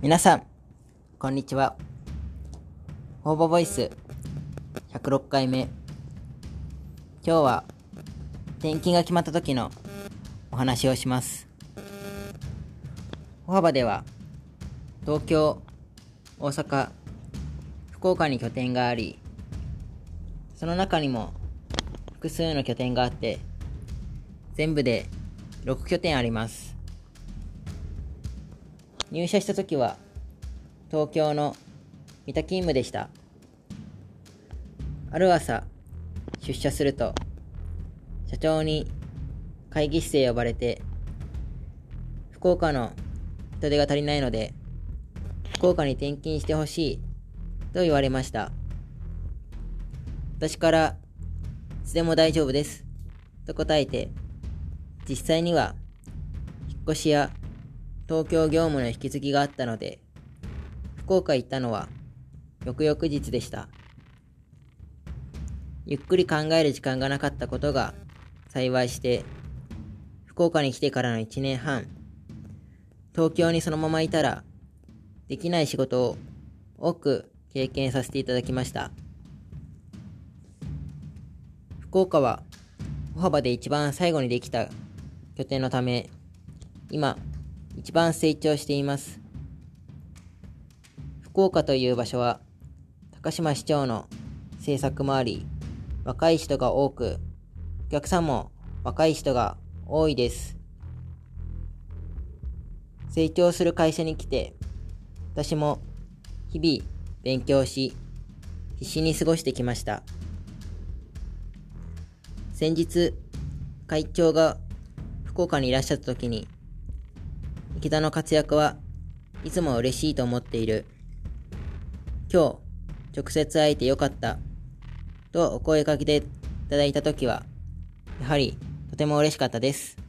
皆さん、こんにちは。応募ボイス106回目。今日は転勤が決まった時のお話をします。歩幅では東京、大阪、福岡に拠点があり、その中にも複数の拠点があって、全部で6拠点あります。入社した時は東京の三田勤務でした。ある朝、出社すると、社長に会議室へ呼ばれて、福岡の人手が足りないので、福岡に転勤してほしいと言われました。私から、いつでも大丈夫です。と答えて、実際には、引っ越しや東京業務の引き継ぎがあったので、福岡行ったのは翌々日でした。ゆっくり考える時間がなかったことが幸いして、福岡に来てからの1年半、東京にそのままいたら、できない仕事を多く経験させていただきました。福岡は歩幅で一番最後にできた拠点のため、今、一番成長しています。福岡という場所は、高島市長の政策もあり、若い人が多く、お客さんも若い人が多いです。成長する会社に来て、私も日々勉強し、必死に過ごしてきました。先日、会長が福岡にいらっしゃった時に、池田の活躍はいつも嬉しいと思っている。今日、直接会えてよかった。とお声かけていただいたときは、やはりとても嬉しかったです。